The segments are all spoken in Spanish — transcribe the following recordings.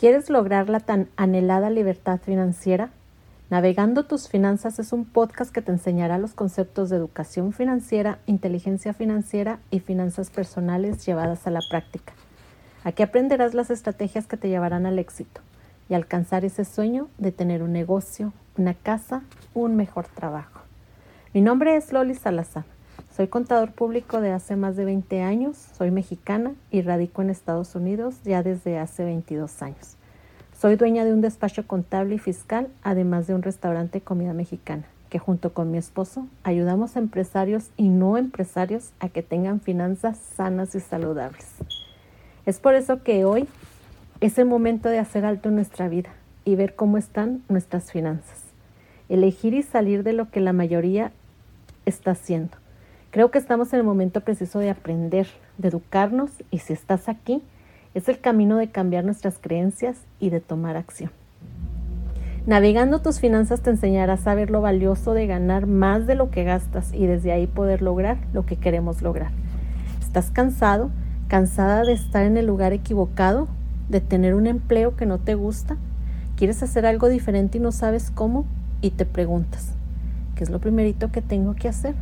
¿Quieres lograr la tan anhelada libertad financiera? Navegando tus finanzas es un podcast que te enseñará los conceptos de educación financiera, inteligencia financiera y finanzas personales llevadas a la práctica. Aquí aprenderás las estrategias que te llevarán al éxito y alcanzar ese sueño de tener un negocio, una casa, un mejor trabajo. Mi nombre es Loli Salazar. Soy contador público de hace más de 20 años, soy mexicana y radico en Estados Unidos ya desde hace 22 años. Soy dueña de un despacho contable y fiscal, además de un restaurante de comida mexicana, que junto con mi esposo ayudamos a empresarios y no empresarios a que tengan finanzas sanas y saludables. Es por eso que hoy es el momento de hacer alto en nuestra vida y ver cómo están nuestras finanzas. Elegir y salir de lo que la mayoría está haciendo Creo que estamos en el momento preciso de aprender, de educarnos y si estás aquí, es el camino de cambiar nuestras creencias y de tomar acción. Navegando tus finanzas te enseñará a saber lo valioso de ganar más de lo que gastas y desde ahí poder lograr lo que queremos lograr. ¿Estás cansado? ¿Cansada de estar en el lugar equivocado? ¿De tener un empleo que no te gusta? ¿Quieres hacer algo diferente y no sabes cómo? Y te preguntas, ¿qué es lo primerito que tengo que hacer?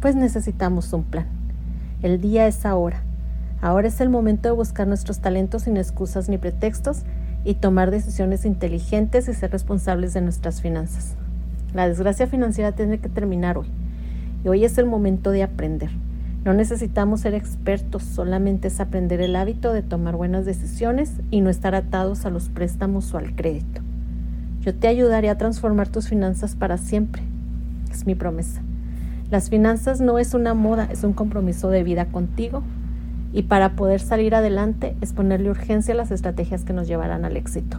Pues necesitamos un plan. El día es ahora. Ahora es el momento de buscar nuestros talentos sin excusas ni pretextos y tomar decisiones inteligentes y ser responsables de nuestras finanzas. La desgracia financiera tiene que terminar hoy. Y hoy es el momento de aprender. No necesitamos ser expertos, solamente es aprender el hábito de tomar buenas decisiones y no estar atados a los préstamos o al crédito. Yo te ayudaré a transformar tus finanzas para siempre. Es mi promesa. Las finanzas no es una moda, es un compromiso de vida contigo. Y para poder salir adelante es ponerle urgencia a las estrategias que nos llevarán al éxito.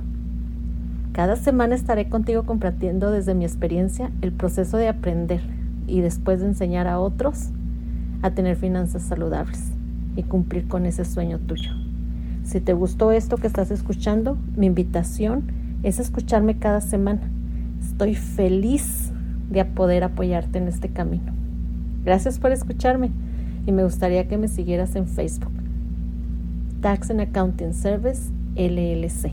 Cada semana estaré contigo compartiendo desde mi experiencia el proceso de aprender y después de enseñar a otros a tener finanzas saludables y cumplir con ese sueño tuyo. Si te gustó esto que estás escuchando, mi invitación es escucharme cada semana. Estoy feliz de poder apoyarte en este camino. Gracias por escucharme y me gustaría que me siguieras en Facebook. Tax and Accounting Service LLC,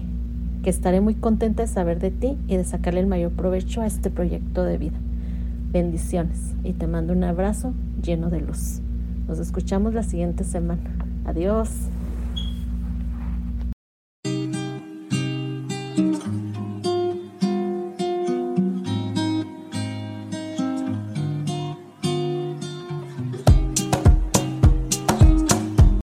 que estaré muy contenta de saber de ti y de sacarle el mayor provecho a este proyecto de vida. Bendiciones y te mando un abrazo lleno de luz. Nos escuchamos la siguiente semana. Adiós.